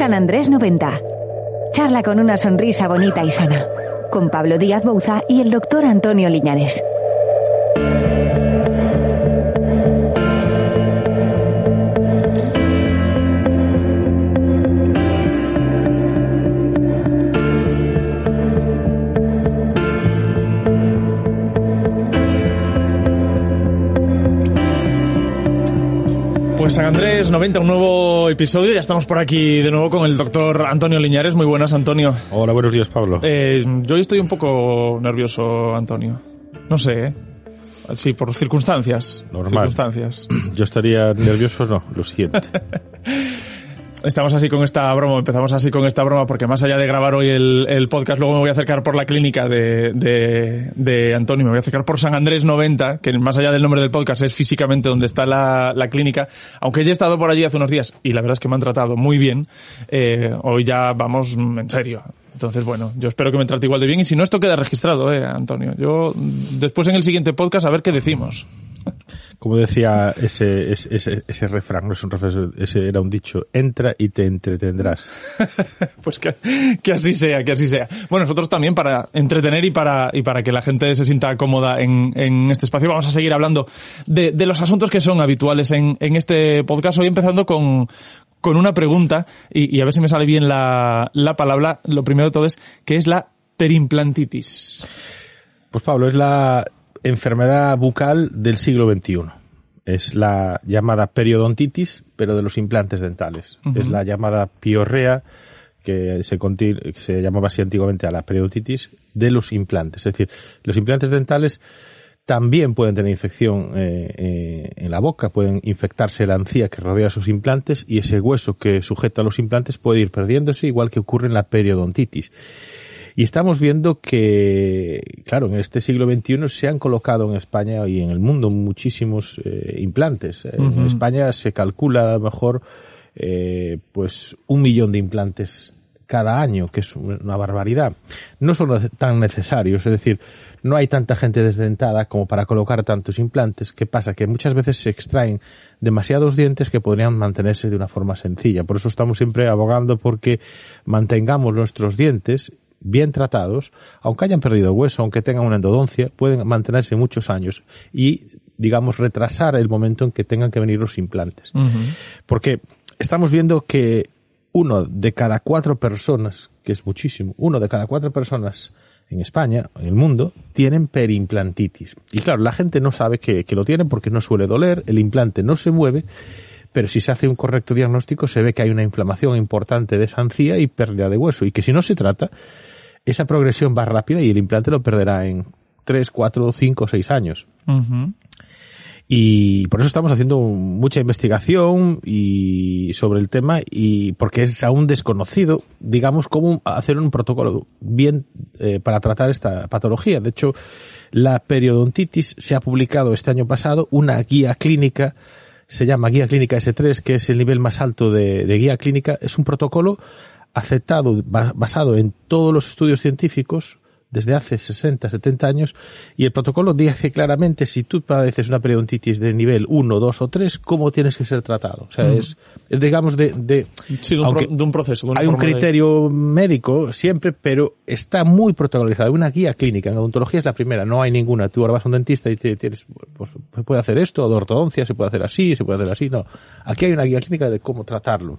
San Andrés 90. Charla con una sonrisa bonita y sana. Con Pablo Díaz Bouza y el doctor Antonio Liñares. Pues San Andrés 90, un nuevo episodio. Ya estamos por aquí de nuevo con el doctor Antonio Liñares. Muy buenas, Antonio. Hola, buenos días, Pablo. Eh, yo estoy un poco nervioso, Antonio. No sé, ¿eh? Sí, por circunstancias. Normal. Circunstancias. Yo estaría nervioso, no, lo siguiente. Estamos así con esta broma, empezamos así con esta broma porque más allá de grabar hoy el, el podcast, luego me voy a acercar por la clínica de, de, de, Antonio, me voy a acercar por San Andrés 90, que más allá del nombre del podcast es físicamente donde está la, la clínica, aunque ya he estado por allí hace unos días y la verdad es que me han tratado muy bien, eh, hoy ya vamos en serio. Entonces, bueno, yo espero que me trate igual de bien y si no, esto queda registrado, eh, Antonio. Yo, después en el siguiente podcast, a ver qué decimos. Como decía ese, ese, ese, ese refrán, no es un refrán, ese era un dicho, entra y te entretendrás. pues que, que, así sea, que así sea. Bueno, nosotros también para entretener y para, y para que la gente se sienta cómoda en, en este espacio vamos a seguir hablando de, de los asuntos que son habituales en, en este podcast. Hoy empezando con, con una pregunta y, y, a ver si me sale bien la, la palabra. Lo primero de todo es, ¿qué es la perimplantitis? Pues Pablo, es la enfermedad bucal del siglo XXI. Es la llamada periodontitis, pero de los implantes dentales. Uh -huh. Es la llamada piorrea, que se, se, llamaba así antiguamente a la periodontitis, de los implantes. Es decir, los implantes dentales también pueden tener infección eh, eh, en la boca, pueden infectarse la encía que rodea sus implantes y ese hueso que sujeta los implantes puede ir perdiéndose, igual que ocurre en la periodontitis. Y estamos viendo que, claro, en este siglo XXI se han colocado en España y en el mundo muchísimos eh, implantes. Uh -huh. En España se calcula a lo mejor eh, pues un millón de implantes cada año, que es una barbaridad. No son tan necesarios, es decir, no hay tanta gente desdentada como para colocar tantos implantes. ¿Qué pasa? Que muchas veces se extraen demasiados dientes que podrían mantenerse de una forma sencilla. Por eso estamos siempre abogando porque mantengamos nuestros dientes bien tratados, aunque hayan perdido hueso, aunque tengan una endodoncia, pueden mantenerse muchos años y, digamos, retrasar el momento en que tengan que venir los implantes. Uh -huh. Porque estamos viendo que uno de cada cuatro personas, que es muchísimo, uno de cada cuatro personas en España, en el mundo, tienen perimplantitis. Y claro, la gente no sabe que, que lo tienen porque no suele doler, el implante no se mueve, pero si se hace un correcto diagnóstico se ve que hay una inflamación importante de esa encía y pérdida de hueso, y que si no se trata, esa progresión va rápida y el implante lo perderá en 3, 4, 5, 6 años. Uh -huh. Y por eso estamos haciendo mucha investigación y sobre el tema y porque es aún desconocido, digamos, cómo hacer un protocolo bien eh, para tratar esta patología. De hecho, la periodontitis se ha publicado este año pasado una guía clínica, se llama Guía Clínica S3, que es el nivel más alto de, de guía clínica. Es un protocolo aceptado, basado en todos los estudios científicos desde hace 60, 70 años y el protocolo dice claramente si tú padeces una periodontitis de nivel 1, 2 o 3, cómo tienes que ser tratado. O sea, mm. es, es, digamos de... de, sí, de, un, pro, de un proceso. De hay un criterio médico siempre, pero está muy protocolizado. Una guía clínica. En odontología es la primera, no hay ninguna. Tú ahora vas a un dentista y te, tienes, pues, se puede hacer esto, o de ortodoncia, se puede hacer así, se puede hacer así. No. Aquí hay una guía clínica de cómo tratarlo.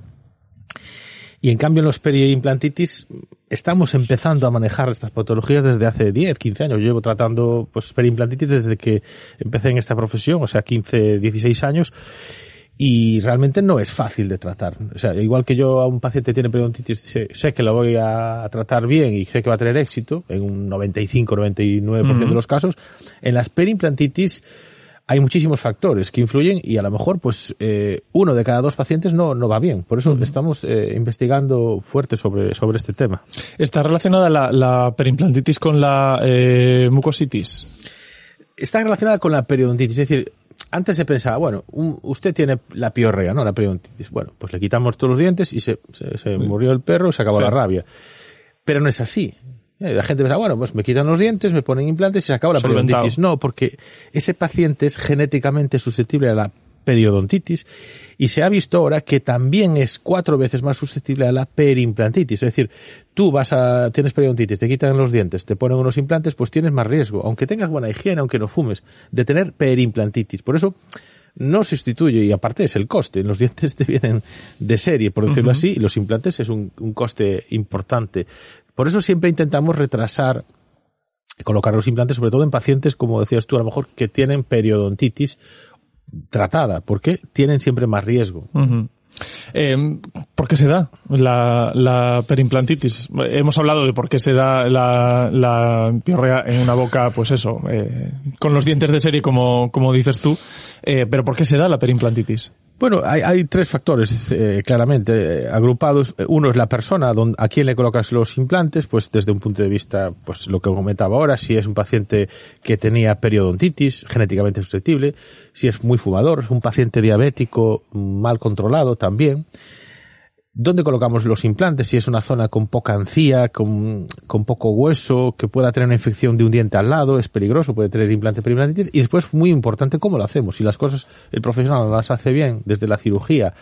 Y en cambio en los periimplantitis estamos empezando a manejar estas patologías desde hace 10, 15 años. Yo llevo tratando pues periimplantitis desde que empecé en esta profesión, o sea, 15, 16 años. y realmente no es fácil de tratar. O sea, igual que yo a un paciente tiene periodontitis, sé, sé que lo voy a tratar bien y sé que va a tener éxito en un 95-99% de los casos, en las perimplantitis hay muchísimos factores que influyen y a lo mejor pues eh, uno de cada dos pacientes no, no va bien. Por eso estamos eh, investigando fuerte sobre, sobre este tema. ¿Está relacionada la, la perimplantitis con la eh, mucositis? Está relacionada con la periodontitis, es decir, antes se pensaba, bueno, un- usted tiene la piorrea, ¿no? La periodontitis. Bueno, pues le quitamos todos los dientes y se, se, se murió el perro y se acabó Sí. la rabia. Pero no es así. La gente piensa, bueno, pues me quitan los dientes, me ponen implantes y se acabó la Solventado. periodontitis. No, porque ese paciente es genéticamente susceptible a la periodontitis y se ha visto ahora que también es cuatro veces más susceptible a la perimplantitis. Es decir, tú vas a, tienes periodontitis, te quitan los dientes, te ponen unos implantes, pues tienes más riesgo, aunque tengas buena higiene, aunque no fumes, de tener perimplantitis. Por eso, no sustituye y aparte es el coste. Los dientes te vienen de serie, por decirlo así, y los implantes es un, un coste importante. Por eso siempre intentamos retrasar colocar los implantes, sobre todo en pacientes, como decías tú, a lo mejor que tienen periodontitis tratada, porque tienen siempre más riesgo. Eh, ¿Por qué se da la, la perimplantitis? Hemos hablado de por qué se da la, la piorrea en una boca, pues eso, eh, con los dientes de serie, como, como dices tú, eh, pero ¿por qué se da la perimplantitis? Bueno, hay, tres factores eh, claramente eh, agrupados. Uno es la persona don- a quien le colocas los implantes, pues desde un punto de vista, pues lo que comentaba ahora, si es un paciente que tenía periodontitis, genéticamente susceptible, si es muy fumador, un paciente diabético mal controlado también. ¿Dónde colocamos los implantes? Si es una zona con poca encía, con, con poco hueso, que pueda tener una infección de un diente al lado, es peligroso, puede tener implante perimplantitis. Y después, muy importante, cómo lo hacemos. Si las cosas el profesional las hace bien, desde la cirugía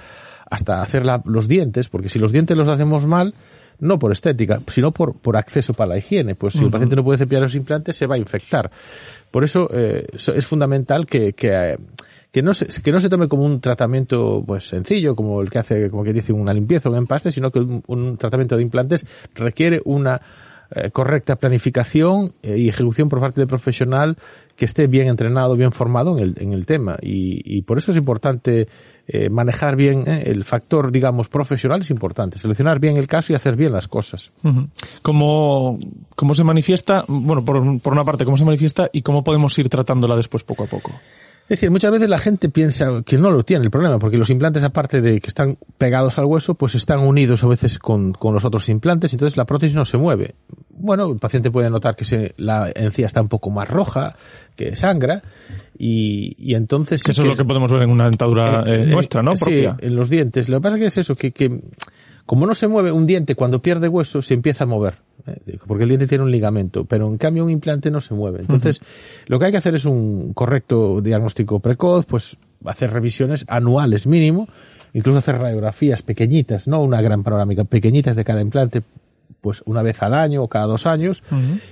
hasta hacer la- los dientes, porque si los dientes los hacemos mal, no por estética, sino por, por acceso para la higiene. Pues si el paciente no puede cepillar los implantes, se va a infectar. Por eso eh, es fundamental que, que, eh, que, no se, que no se tome como un tratamiento pues sencillo, como el que hace, como que dice una limpieza, un empaste, sino que un, tratamiento de implantes requiere una eh, correcta planificación eh, y ejecución por parte del profesional que esté bien entrenado, bien formado en el, en el tema. Y, y por eso es importante eh, manejar bien eh, el factor, digamos, profesional, es importante. Seleccionar bien el caso y hacer bien las cosas. ¿Cómo, ¿Cómo se manifiesta? Bueno, por, por una parte, ¿cómo se manifiesta y cómo podemos ir tratándola después poco a poco? Es decir, muchas veces la gente piensa que no lo tiene el problema, porque los implantes, aparte de que están pegados al hueso, pues están unidos a veces con, con los otros implantes, entonces la prótesis no se mueve. Bueno, el paciente puede notar que se, la encía está un poco más roja, que sangra, y, y entonces... Que eso es lo que podemos ver en una dentadura eh, eh, nuestra, ¿no? Sí, Propia. en los dientes. Lo que pasa que es eso, que, que como no se mueve un diente cuando pierde hueso, se empieza a mover. eh, Porque el diente tiene un ligamento, pero en cambio un implante no se mueve. Entonces, lo que hay que hacer es un correcto diagnóstico precoz, pues hacer revisiones anuales mínimo, incluso hacer radiografías pequeñitas, no una gran panorámica, pequeñitas de cada implante, pues una vez al año o cada dos años,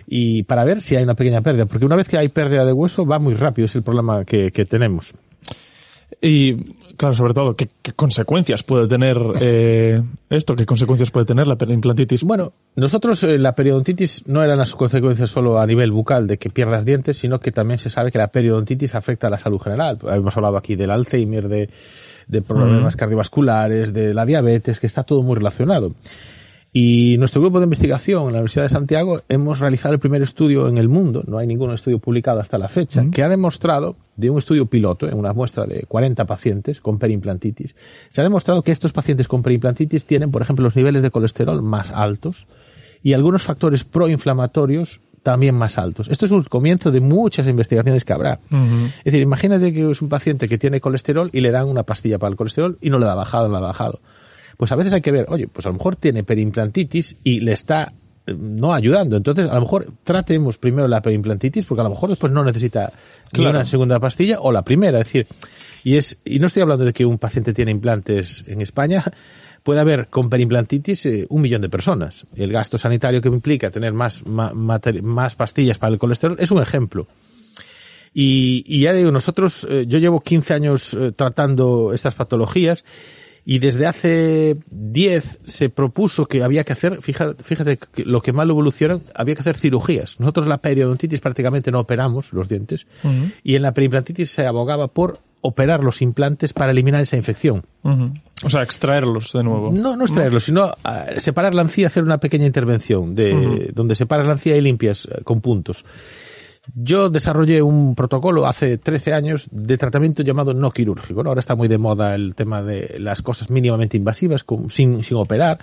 y para ver si hay una pequeña pérdida, porque una vez que hay pérdida de hueso va muy rápido, es el problema que, que tenemos. Y, claro, sobre todo, ¿qué, qué consecuencias puede tener eh, esto? ¿Qué consecuencias puede tener la perimplantitis? Bueno, nosotros eh, la periodontitis no eran las consecuencias solo a nivel bucal de que pierdas dientes, sino que también se sabe que la periodontitis afecta a la salud general. Hemos hablado aquí del Alzheimer, de, de problemas cardiovasculares, de la diabetes, que está todo muy relacionado. Y nuestro grupo de investigación en la Universidad de Santiago hemos realizado el primer estudio en el mundo, no hay ningún estudio publicado hasta la fecha, que ha demostrado, de un estudio piloto, en una muestra de 40 pacientes con perimplantitis, se ha demostrado que estos pacientes con perimplantitis tienen, por ejemplo, los niveles de colesterol más altos y algunos factores proinflamatorios también más altos. Esto es un comienzo de muchas investigaciones que habrá. Es decir, imagínate que es un paciente que tiene colesterol y le dan una pastilla para el colesterol y no le da bajado, no le da bajado pues a veces hay que ver, oye, pues a lo mejor tiene perimplantitis y le está eh, no ayudando. Entonces, a lo mejor tratemos primero la perimplantitis porque a lo mejor después no necesita Claro. una segunda pastilla o la primera. Es decir, y es y no estoy hablando de que un paciente tiene implantes en España. Puede haber con perimplantitis eh, un millón de personas. El gasto sanitario que implica tener más, ma- más pastillas para el colesterol es un ejemplo. Y, y ya digo, nosotros, eh, yo llevo 15 años eh, tratando estas patologías y desde hace 10 se propuso que había que hacer, fíjate, fíjate que lo que mal evolucionan, había que hacer cirugías. Nosotros la periodontitis prácticamente no operamos los dientes y en la perimplantitis se abogaba por operar los implantes para eliminar esa infección. O sea, extraerlos de nuevo. No, no extraerlos, sino ah, separar la encía, hacer una pequeña intervención de donde separas la encía y limpias eh, con puntos. Yo desarrollé un protocolo hace 13 años de tratamiento llamado no quirúrgico. Ahora está muy de moda el tema de las cosas mínimamente invasivas sin, sin operar.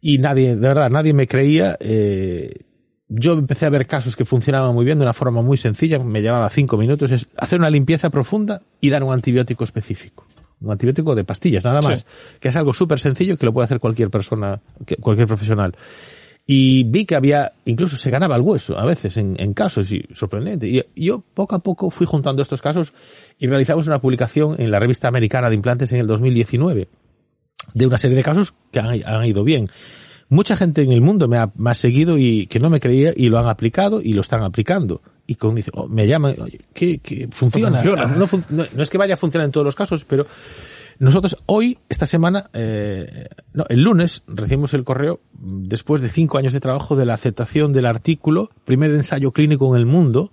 Y nadie, de verdad, nadie me creía. Eh, yo empecé a ver casos que funcionaban muy bien de una forma muy sencilla, me llevaba cinco minutos, es hacer una limpieza profunda y dar un antibiótico específico. Un antibiótico de pastillas, nada más. Que es algo súper sencillo que lo puede hacer cualquier persona, cualquier profesional. Y vi que había, incluso se ganaba el hueso a veces en, casos, y sorprendente. Y yo poco a poco fui juntando estos casos y realizamos una publicación en la revista americana de implantes en el 2019 de una serie de casos que han ido bien mucha gente en el mundo me ha, seguido y que no me creía y lo han aplicado y lo están aplicando. Y con, dice, oh, me llaman, oye, ¿qué, funciona? No, es que vaya a funcionar en todos los casos, pero nosotros hoy, esta semana, eh, no, el lunes, recibimos el correo, después de cinco años de trabajo, de la aceptación del artículo, primer ensayo clínico en el mundo,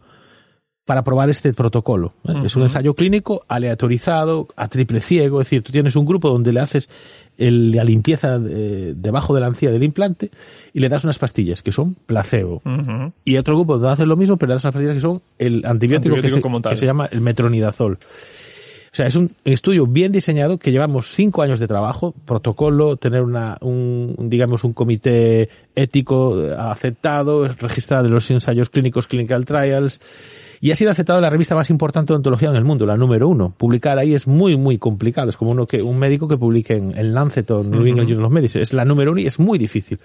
para probar este protocolo. ¿eh? Es un ensayo clínico aleatorizado, a triple ciego, es decir, tú tienes un grupo donde le haces la limpieza debajo de la encía del implante y le das unas pastillas que son placebo. Y otro grupo donde haces lo mismo, pero le das unas pastillas que son el antibiótico, que, se, llama el metronidazol. O sea, es un estudio bien diseñado que llevamos cinco años de trabajo, protocolo, tener una, un, digamos, un comité ético aceptado, registrado en los ensayos clínicos, clinical trials, y ha sido aceptado en la revista más importante de odontología en el mundo, la número uno. Publicar ahí es muy, muy complicado. Es como uno que, un médico que publique en, el Lancet o New England Journal of Medicine. Es la número uno y es muy difícil.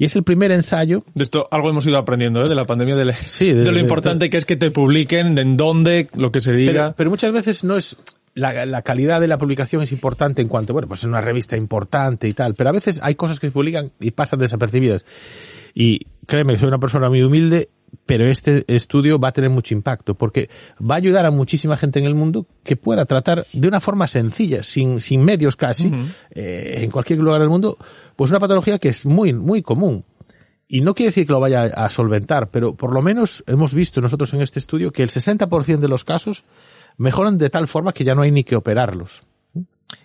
Y es el primer ensayo. De esto algo hemos ido aprendiendo, ¿eh? De la pandemia, de, de, lo importante que es que te publiquen, en dónde, lo que se diga. Pero, muchas veces no es, la, la, calidad de la publicación es importante en cuanto, bueno, pues es una revista importante y tal, pero a veces hay cosas que se publican y pasan desapercibidas. Y créeme, soy una persona muy humilde pero este estudio va a tener mucho impacto porque va a ayudar a muchísima gente en el mundo que pueda tratar de una forma sencilla, sin, sin medios casi, eh, en cualquier lugar del mundo, pues una patología que es muy, muy común. Y no quiere decir que lo vaya a solventar, pero por lo menos hemos visto nosotros en este estudio que el 60% de los casos mejoran de tal forma que ya no hay ni que operarlos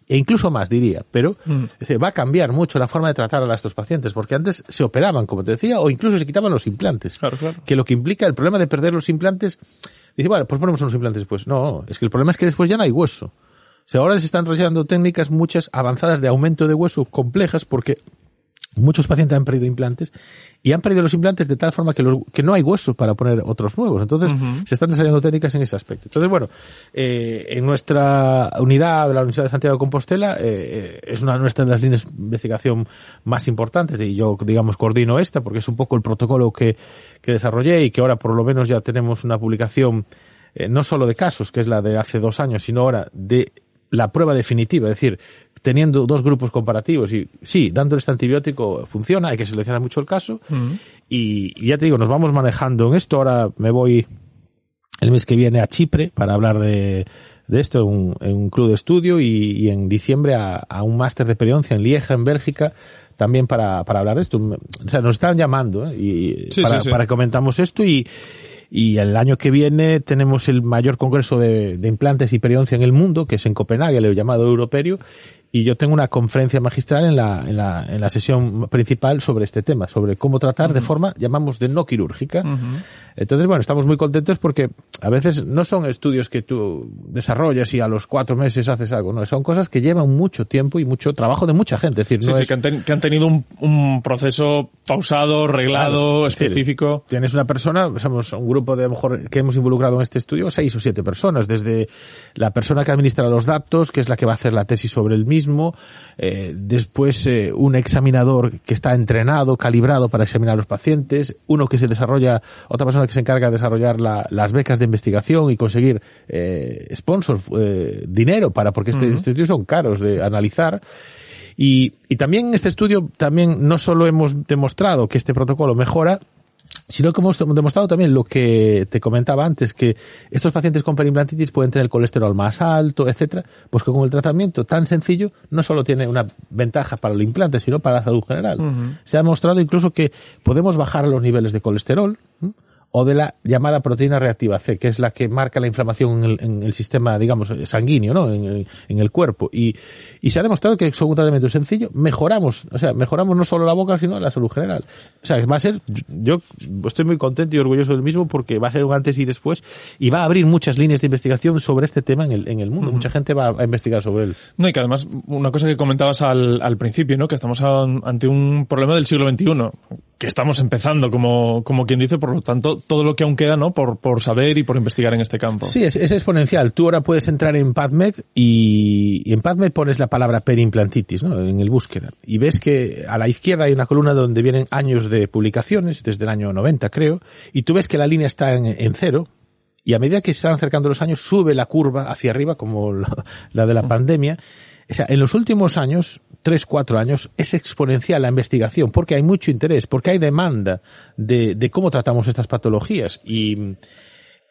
e incluso más diría, pero mm. va a cambiar mucho la forma de tratar a estos pacientes, porque antes se operaban, como te decía, o incluso se quitaban los implantes, que lo que implica el problema de perder los implantes, dice, bueno, pues ponemos unos implantes después. No, es que el problema es que después ya no hay hueso. O sea, ahora se están desarrollando técnicas muchas avanzadas de aumento de hueso complejas porque muchos pacientes han perdido implantes y han perdido los implantes de tal forma que, los, que no hay hueso para poner otros nuevos. Entonces, se están desarrollando técnicas en ese aspecto. Entonces, bueno, eh, en nuestra unidad, la Universidad de Santiago de Compostela, eh, es una nuestra de las líneas de investigación más importantes y yo, digamos, coordino esta porque es un poco el protocolo que, que desarrollé y que ahora por lo menos ya tenemos una publicación eh, no solo de casos, que es la de hace dos años, sino ahora de la prueba definitiva, es decir, teniendo dos grupos comparativos y sí, dándole este antibiótico funciona, hay que seleccionar mucho el caso y, ya te digo, nos vamos manejando en esto. Ahora me voy el mes que viene a Chipre para hablar de, de esto en un, club de estudio y, en diciembre a, un máster de periodoncia en Lieja, en Bélgica, también para, para hablar de esto. O sea, nos están llamando ¿eh? y para, para que comentamos esto y, y el año que viene tenemos el mayor congreso de, de, implantes y periodoncia en el mundo, que es en Copenhague, el llamado Europerio, y yo tengo una conferencia magistral en la, en la, en la sesión principal sobre este tema, sobre cómo tratar de forma, llamamos, de no quirúrgica. Entonces, bueno, estamos muy contentos porque a veces no son estudios que tú desarrollas y a los cuatro meses haces algo, no, son cosas que llevan mucho tiempo y mucho trabajo de mucha gente. decir, sí, sí, que, han tenido un, un, proceso pausado, reglado, específico. tienes una persona, somos un grupo de, a lo mejor, que hemos involucrado en este estudio, seis o siete personas, desde la persona que administra los datos, que es la que va a hacer la tesis sobre el mismo, eh, después eh, un examinador que está entrenado, calibrado para examinar a los pacientes, uno que se desarrolla, otra persona que se encarga de desarrollar las becas de investigación y conseguir eh, sponsors, eh, dinero para, porque este, estos estudios son caros de analizar. Y, y también en este estudio también no solo hemos demostrado que este protocolo mejora, sino que hemos demostrado también lo que te comentaba antes, que estos pacientes con perimplantitis pueden tener el colesterol más alto, etcétera, pues que con el tratamiento tan sencillo no solo tiene una ventaja para el implante, sino para la salud general. Se ha demostrado incluso que podemos bajar los niveles de colesterol, o de la llamada proteína reactiva C, que es la que marca la inflamación en el, sistema, digamos, sanguíneo, ¿no? En, el cuerpo. Y, se ha demostrado que con un tratamiento sencillo mejoramos, o sea, mejoramos no solo la boca, sino la salud general. O sea, va a ser, yo estoy muy contento y orgulloso del mismo porque va a ser un antes y después y va a abrir muchas líneas de investigación sobre este tema en el, en el mundo. Mucha gente va a investigar sobre él. No, y que además, una cosa que comentabas al, al principio, ¿no? Que estamos ante un problema del siglo XXI, que estamos empezando, como, como quien dice, por lo tanto, todo lo que aún queda, ¿no? Por, por saber y por investigar en este campo. Sí, es, es exponencial. Tú ahora puedes entrar en PubMed y, y, en PubMed pones la palabra perimplantitis, ¿no? En el búsqueda. Y ves que a la izquierda hay una columna donde vienen años de publicaciones, desde el año 90 creo, y tú ves que la línea está en, en cero, y a medida que se están acercando los años sube la curva hacia arriba como la, la de la pandemia. O sea, en los últimos años tres, cuatro años, es exponencial la investigación, porque hay mucho interés, porque hay demanda de, de cómo tratamos estas patologías. Y,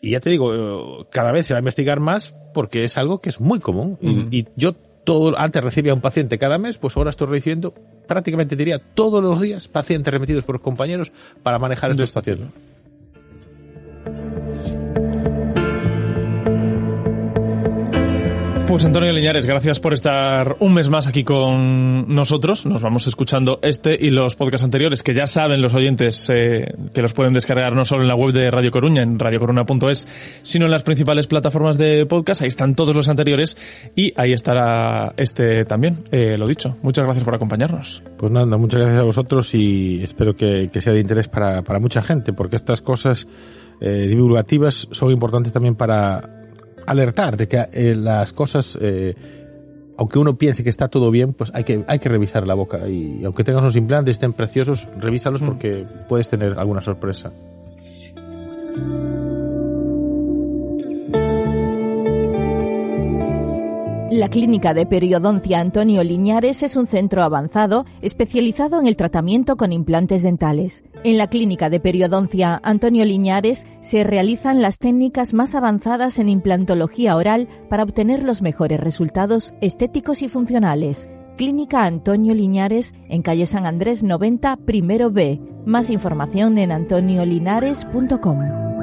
y, ya te digo, cada vez se va a investigar más porque es algo que es muy común. y, y, yo todo, antes recibía un paciente cada mes, pues ahora estoy recibiendo prácticamente diría todos los días pacientes remitidos por compañeros para manejar estos pacientes. Pues Antonio Liñares, gracias por estar un mes más aquí con nosotros. Nos vamos escuchando este y los podcasts anteriores que ya saben los oyentes eh, que los pueden descargar no solo en la web de Radio Coruña, en radiocoruna.es, sino en las principales plataformas de podcast. Ahí están todos los anteriores y ahí estará este también. Eh, lo dicho, muchas gracias por acompañarnos. Pues nada, muchas gracias a vosotros y espero que, sea de interés para, para mucha gente porque estas cosas eh, divulgativas son importantes también para alertar de que eh, las cosas, eh, aunque uno piense que está todo bien, pues hay que, hay que revisar la boca. Y aunque tengas unos implantes, estén preciosos, revísalos mm. porque puedes tener alguna sorpresa. La Clínica de Periodoncia Antonio Liñares es un centro avanzado especializado en el tratamiento con implantes dentales. En la Clínica de Periodoncia Antonio Liñares se realizan las técnicas más avanzadas en implantología oral para obtener los mejores resultados estéticos y funcionales. Clínica Antonio Liñares en calle San Andrés 90, primero B. Más información en antoniolinares.com.